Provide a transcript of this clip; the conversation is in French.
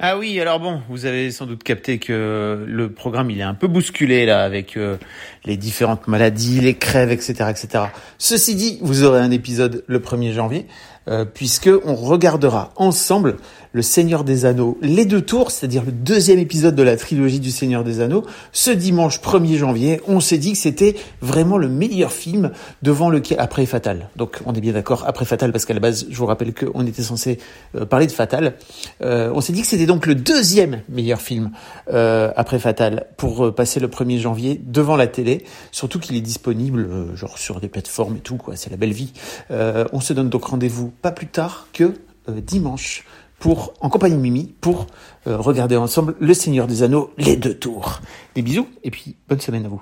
Ah oui, alors bon, vous avez sans doute capté que le programme il est un peu bousculé là avec euh, les différentes maladies, les crèves, etc., etc. Ceci dit, vous aurez un épisode le 1er janvier euh, puisque on regardera ensemble le Seigneur des Anneaux, les deux tours, c'est-à-dire le deuxième épisode de la trilogie du Seigneur des Anneaux, ce dimanche 1er janvier. On s'est dit que c'était vraiment le meilleur film devant lequel après Fatal. Donc on est bien d'accord après Fatal parce qu'à la base, je vous rappelle qu'on était censé euh, parler de Fatal. Euh, on s'est dit que c'était donc le deuxième meilleur film euh, après Fatal pour passer le 1er janvier devant la télé. Surtout qu'il est disponible genre sur des plateformes et tout quoi. C'est la belle vie. on se donne donc rendez-vous pas plus tard que dimanche pour, en compagnie de Mimi, pour euh, regarder ensemble Le Seigneur des Anneaux, les deux tours. Des bisous et puis bonne semaine à vous.